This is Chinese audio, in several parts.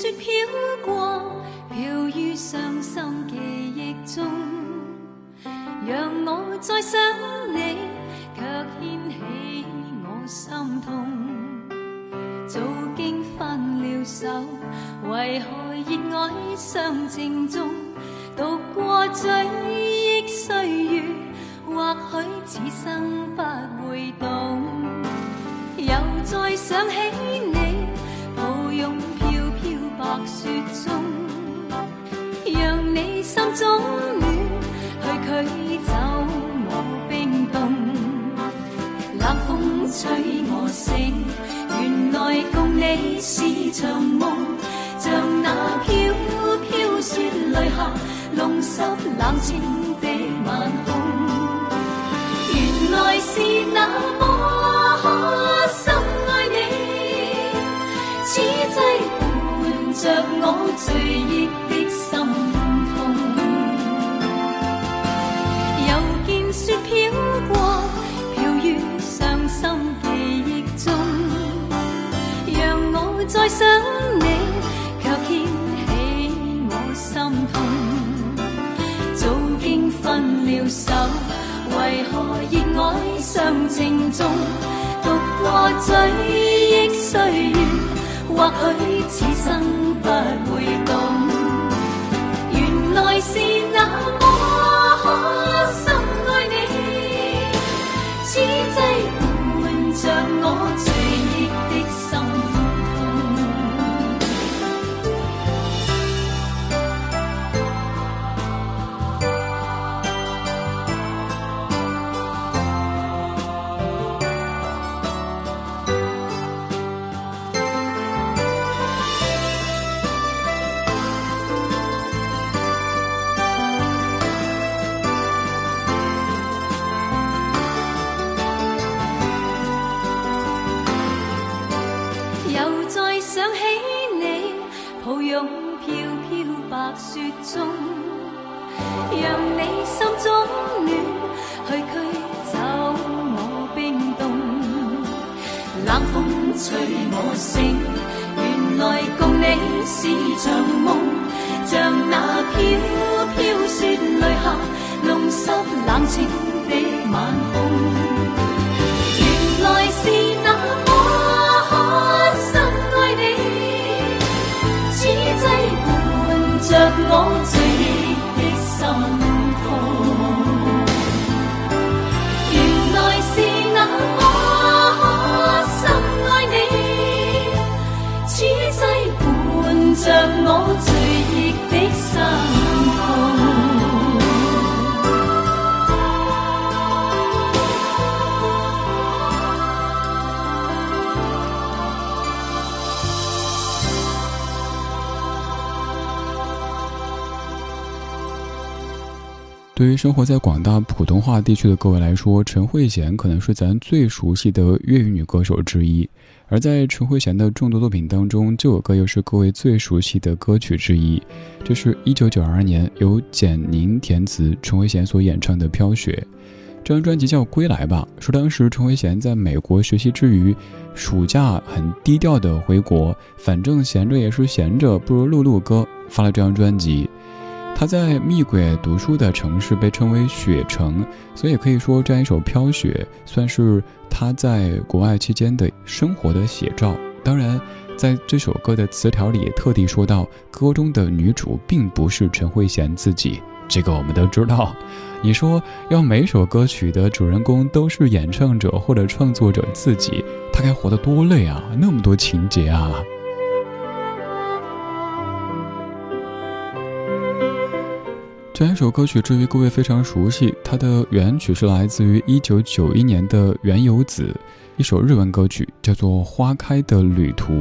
雪飘过飘于伤心记忆中让我再想你却掀起我心痛。早经分了手为何热爱相正中度过追忆岁月或许此生不会懂。又再想起白雪中让你心中暖去驱走我冰冻冷风吹我醒原来共你是场梦像那飘飘雪泪下弄湿冷清的晚空。原来是那么深爱你。着我追忆的心痛。又见雪飘过飘于伤心记忆中。让我再想你却掀起我心痛。早经分了手为何热爱尚情重独过追忆岁月？或许此生不会懂，原来是那。对我醒，原来共你是场梦，像那飘飘雪泪下，弄湿冷清的晚空。对于生活在广大普通话地区的各位来说，陈慧娴可能是咱最熟悉的粤语女歌手之一。而在陈慧娴的众多作品当中，这首歌又是各位最熟悉的歌曲之一。这是一九九二年由简宁填词、陈慧娴所演唱的《飘雪》。这张专辑叫《归来吧》，说当时陈慧娴在美国学习之余，暑假很低调的回国，反正闲着也是闲着，不如录录歌，发了这张专辑。他在蜜鬼读书的城市被称为雪城，所以可以说这样一首《飘雪》算是他在国外期间的生活的写照。当然，在这首歌的词条里也特地说到，歌中的女主并不是陈慧娴自己，这个我们都知道。你说要每首歌曲的主人公都是演唱者或者创作者自己，他该活得多累啊！那么多情节啊！这一首歌曲，至于各位非常熟悉，它的原曲是来自于一九九一年的原由子，一首日文歌曲，叫做《花开的旅途》。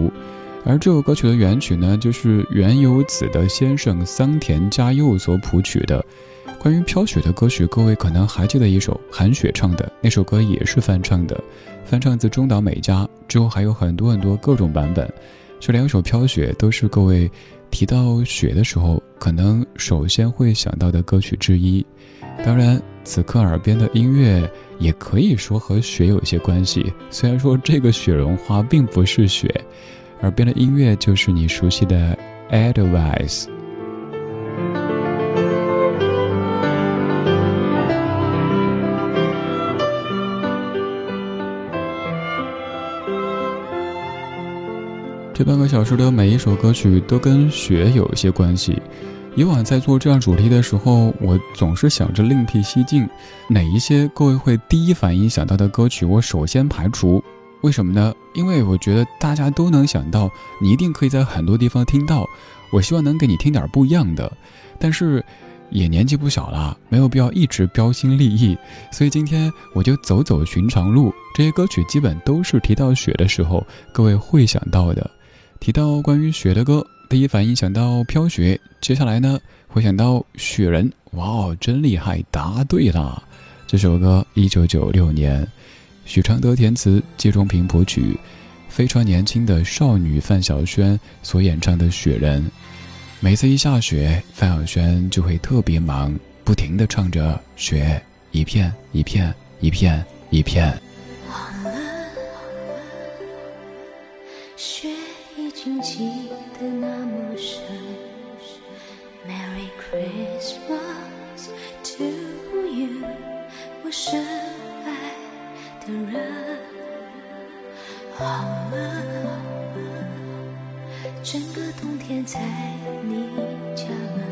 而这首歌曲的原曲呢，就是原由子的先生桑田佳佑所谱曲的。关于飘雪的歌曲，各位可能还记得一首韩雪唱的那首歌，也是翻唱的，翻唱自中岛美嘉。之后还有很多很多各种版本。这两首飘雪都是各位提到雪的时候，可能首先会想到的歌曲之一。当然，此刻耳边的音乐也可以说和雪有一些关系，虽然说这个雪绒花并不是雪，耳边的音乐就是你熟悉的 Advice。这半个小时的每一首歌曲都跟雪有一些关系。以往在做这样主题的时候，我总是想着另辟蹊径，哪一些各位会第一反应想到的歌曲，我首先排除。为什么呢？因为我觉得大家都能想到，你一定可以在很多地方听到。我希望能给你听点不一样的，但是也年纪不小了，没有必要一直标新立异。所以今天我就走走寻常路，这些歌曲基本都是提到雪的时候，各位会想到的。提到关于雪的歌，第一反应想到飘雪，接下来呢会想到雪人。哇哦，真厉害，答对了！这首歌一九九六年，许常德填词，季中平谱曲，非常年轻的少女范晓萱所演唱的《雪人》。每次一下雪，范晓萱就会特别忙，不停地唱着雪一片一片一片一片。雪经记得那么深。Merry Christmas to you，我深爱的人。好了，整个冬天在你家门。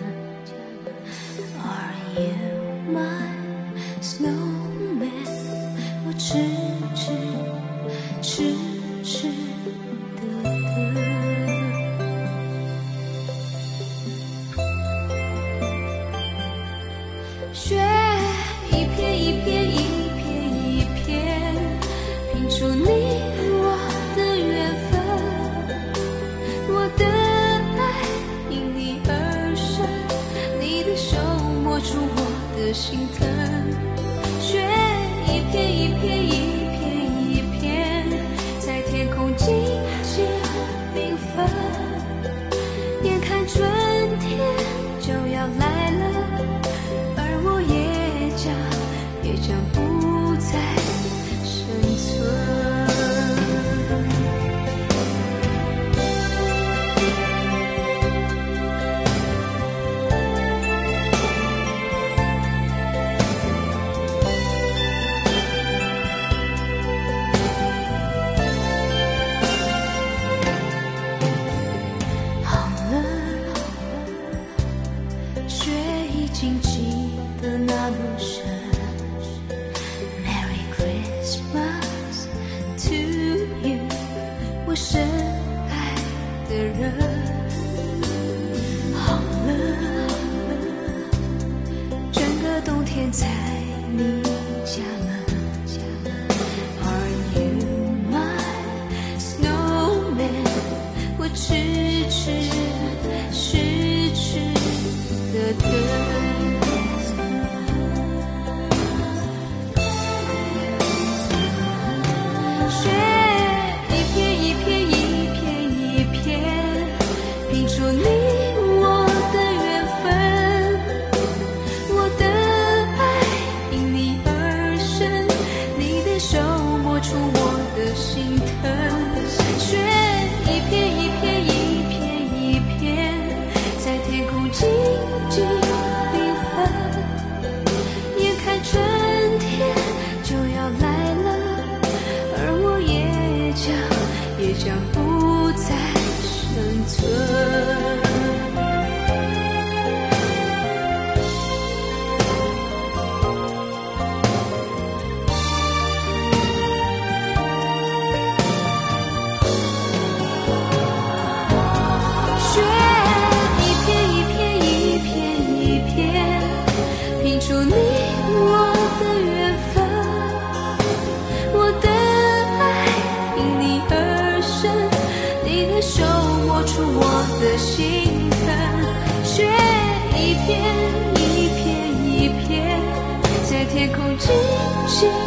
心。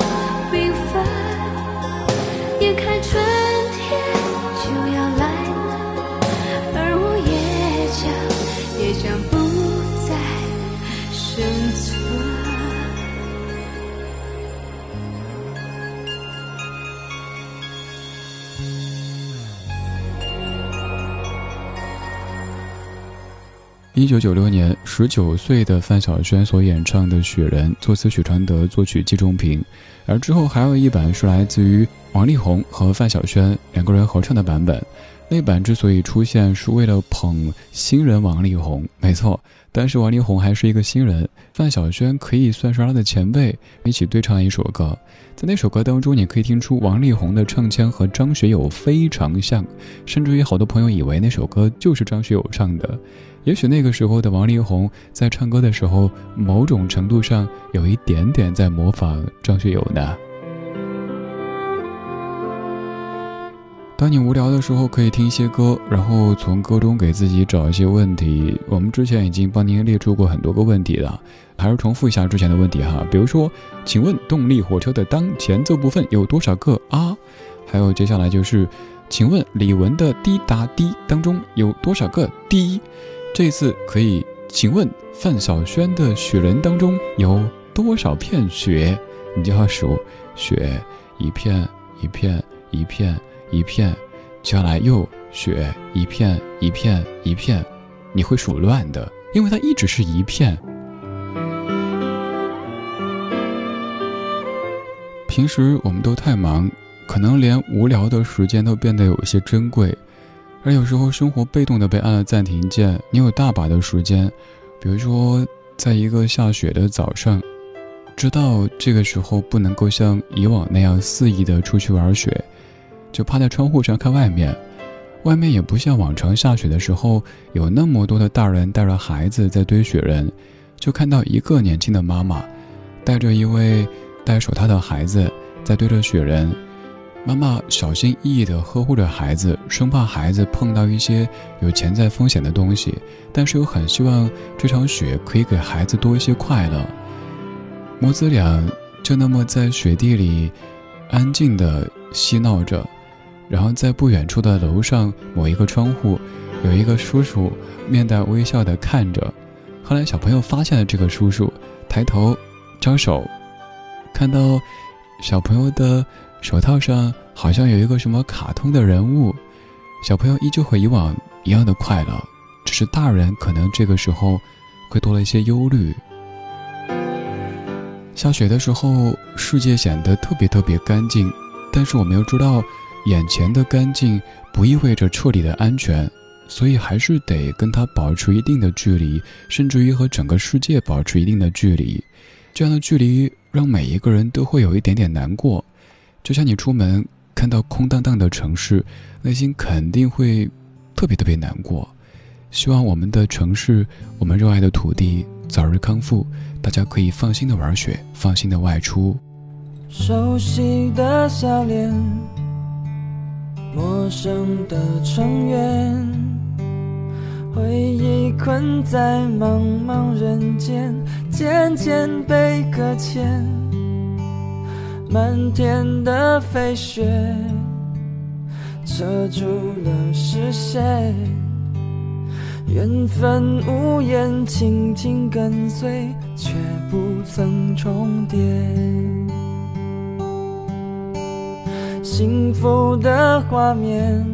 一九九六年，十九岁的范晓萱所演唱的《雪人》，作词许传德，作曲季中平。而之后还有一版是来自于王力宏和范晓萱两个人合唱的版本。那版之所以出现，是为了捧新人王力宏，没错。但是王力宏还是一个新人，范晓萱可以算是他的前辈，一起对唱一首歌。在那首歌当中，你可以听出王力宏的唱腔和张学友非常像，甚至于好多朋友以为那首歌就是张学友唱的。也许那个时候的王力宏在唱歌的时候，某种程度上有一点点在模仿张学友呢。当你无聊的时候，可以听一些歌，然后从歌中给自己找一些问题。我们之前已经帮您列出过很多个问题了，还是重复一下之前的问题哈。比如说，请问动力火车的当前奏部分有多少个啊？还有接下来就是，请问李玟的滴答滴当中有多少个滴？这次可以，请问范晓萱的雪人当中有多少片雪？你就要数雪一片一片一片。一片，接下来又雪一片一片一片，你会数乱的，因为它一直是一片。平时我们都太忙，可能连无聊的时间都变得有些珍贵，而有时候生活被动的被按了暂停键，你有大把的时间，比如说在一个下雪的早上，知道这个时候不能够像以往那样肆意的出去玩雪。就趴在窗户上看外面，外面也不像往常下雪的时候有那么多的大人带着孩子在堆雪人，就看到一个年轻的妈妈，带着一位戴手套的孩子在堆着雪人。妈妈小心翼翼地呵护着孩子，生怕孩子碰到一些有潜在风险的东西，但是又很希望这场雪可以给孩子多一些快乐。母子俩就那么在雪地里安静地嬉闹着。然后在不远处的楼上某一个窗户，有一个叔叔面带微笑的看着。后来小朋友发现了这个叔叔，抬头招手，看到小朋友的手套上好像有一个什么卡通的人物。小朋友依旧和以往一样的快乐，只是大人可能这个时候会多了一些忧虑。下雪的时候，世界显得特别特别干净，但是我们又知道。眼前的干净不意味着彻底的安全，所以还是得跟它保持一定的距离，甚至于和整个世界保持一定的距离。这样的距离让每一个人都会有一点点难过，就像你出门看到空荡荡的城市，内心肯定会特别特别难过。希望我们的城市，我们热爱的土地早日康复，大家可以放心的玩雪，放心的外出。熟悉的笑脸。陌生的成员，回忆困在茫茫人间，渐渐被搁浅。漫天的飞雪，遮住了视线。缘分无言，轻轻跟随，却不曾重叠。幸福的画面，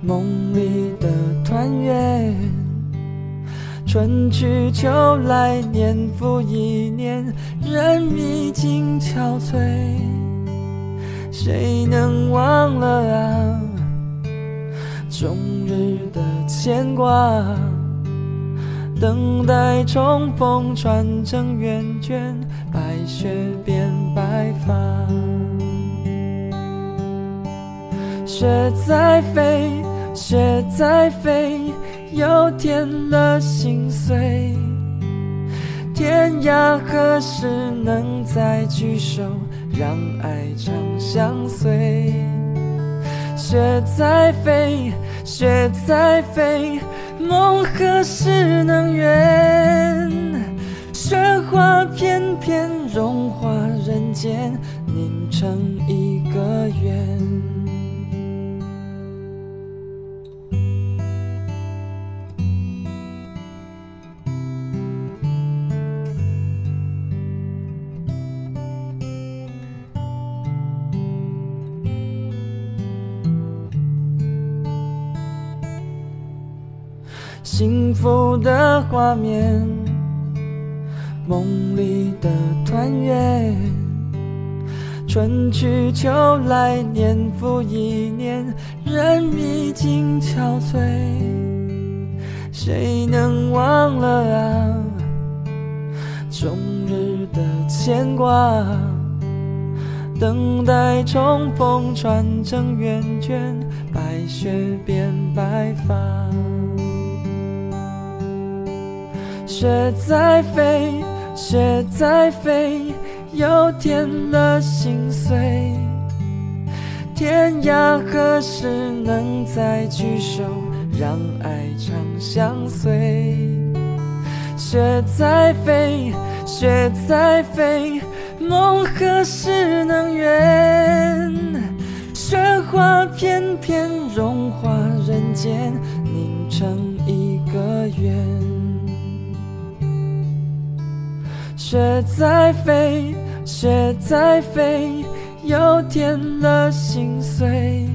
梦里的团圆，春去秋来，年复一年，人已经憔悴，谁能忘了啊？终日的牵挂，等待重逢，传承圆圈，白雪变白发。雪在飞，雪在飞，又添了心碎。天涯何时能再聚首，让爱长相随？雪在飞，雪在飞，梦何时能圆？雪花片片融化人间，凝成一个圆。幸福的画面，梦里的团圆。春去秋来，年复一年，人已经憔悴，谁能忘了啊？终日的牵挂，等待重逢，穿成圆圈，白雪变白发。雪在飞，雪在飞，又添了心碎。天涯何时能再聚首，让爱长相随？雪在飞，雪在飞，梦何时能圆？雪花片片融化人间，凝成一个圆。雪在飞，雪在飞，又添了心碎。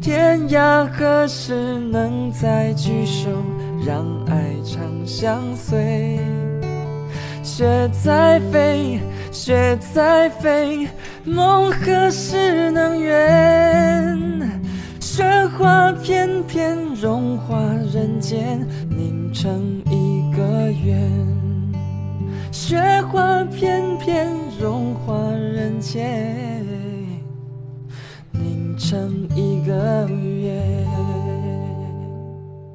天涯何时能再聚首，让爱长相随？雪在飞，雪在飞，梦何时能圆？雪花片片融化人间，凝成一个圆。雪花片片融化人间，凝成一个月。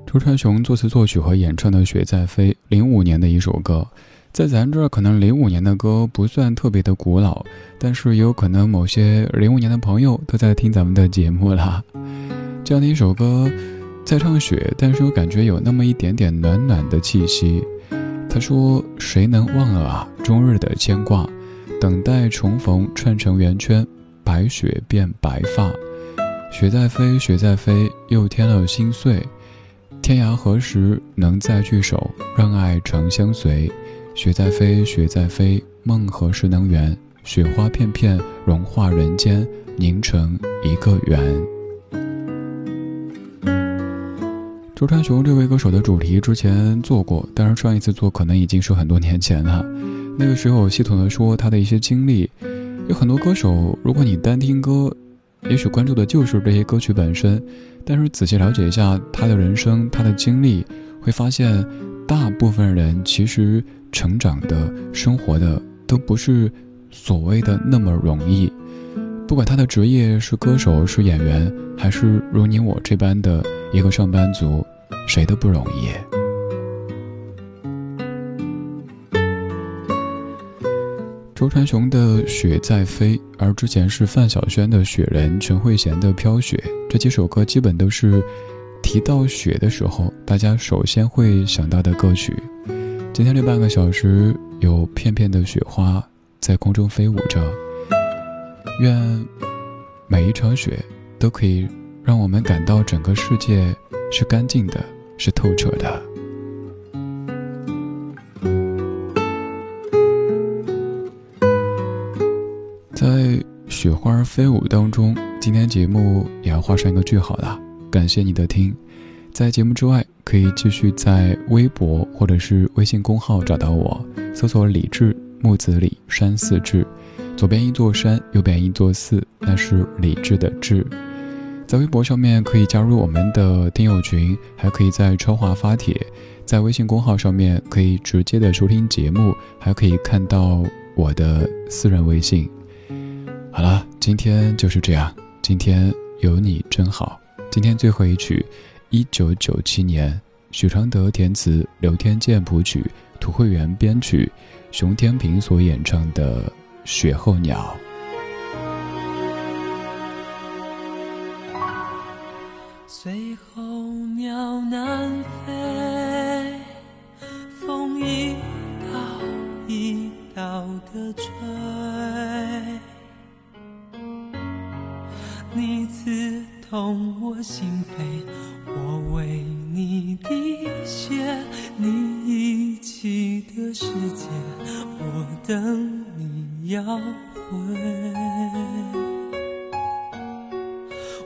周传雄作词作曲和演唱的《雪在飞》，零五年的一首歌，在咱这儿可能零五年的歌不算特别的古老，但是也有可能某些零五年的朋友都在听咱们的节目啦。这样的一首歌，在唱雪，但是又感觉有那么一点点暖暖的气息。他说：“谁能忘了啊，终日的牵挂，等待重逢，串成圆圈，白雪变白发，雪在飞，雪在飞，又添了心碎。天涯何时能再聚首，让爱长相随？雪在飞，雪在飞，梦何时能圆？雪花片片融化人间，凝成一个圆。”周传雄这位歌手的主题之前做过，但是上一次做可能已经是很多年前了。那个时候系统的说他的一些经历，有很多歌手，如果你单听歌，也许关注的就是这些歌曲本身，但是仔细了解一下他的人生、他的经历，会发现大部分人其实成长的、生活的都不是所谓的那么容易。不管他的职业是歌手、是演员，还是如你我这般的一个上班族。谁都不容易。周传雄的《雪在飞》，而之前是范晓萱的《雪人》，陈慧娴的《飘雪》，这几首歌基本都是提到雪的时候，大家首先会想到的歌曲。今天这半个小时，有片片的雪花在空中飞舞着。愿每一场雪都可以让我们感到整个世界。是干净的，是透彻的。在雪花飞舞当中，今天节目也要画上一个句号了。感谢你的听，在节目之外，可以继续在微博或者是微信公号找到我，搜索“李志木子李山寺志”，左边一座山，右边一座寺，那是李志的志。在微博上面可以加入我们的听友群，还可以在超话发帖，在微信公号上面可以直接的收听节目，还可以看到我的私人微信。好了，今天就是这样，今天有你真好。今天最后一曲，一九九七年，许常德填词，刘天健谱曲，涂慧源编曲，熊天平所演唱的《雪候鸟》。随候鸟南飞，风一道一道的吹。你刺痛我心扉，我为你滴血。你遗弃的世界，我等你要回。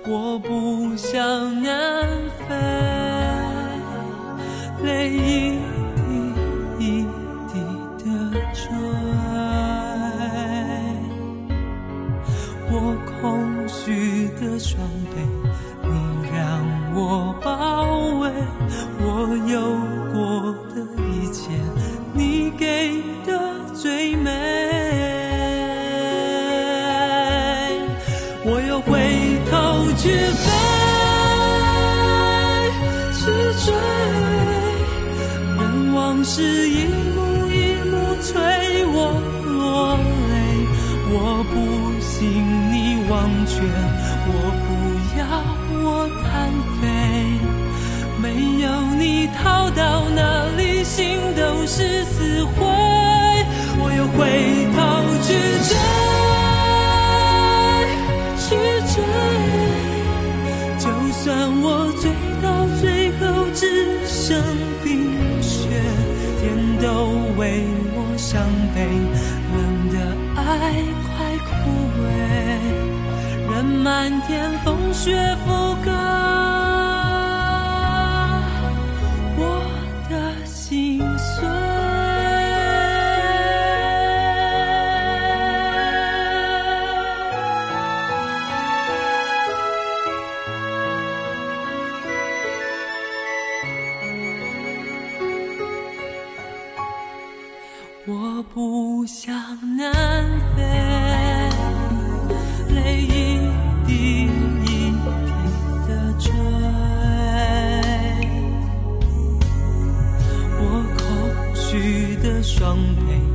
我不想南飞，回头去追去追就算我醉到最后只剩冰雪天都为我伤悲冷的爱快枯萎任漫天风雪风我不想南飞泪一滴一滴的坠我空虚的双臂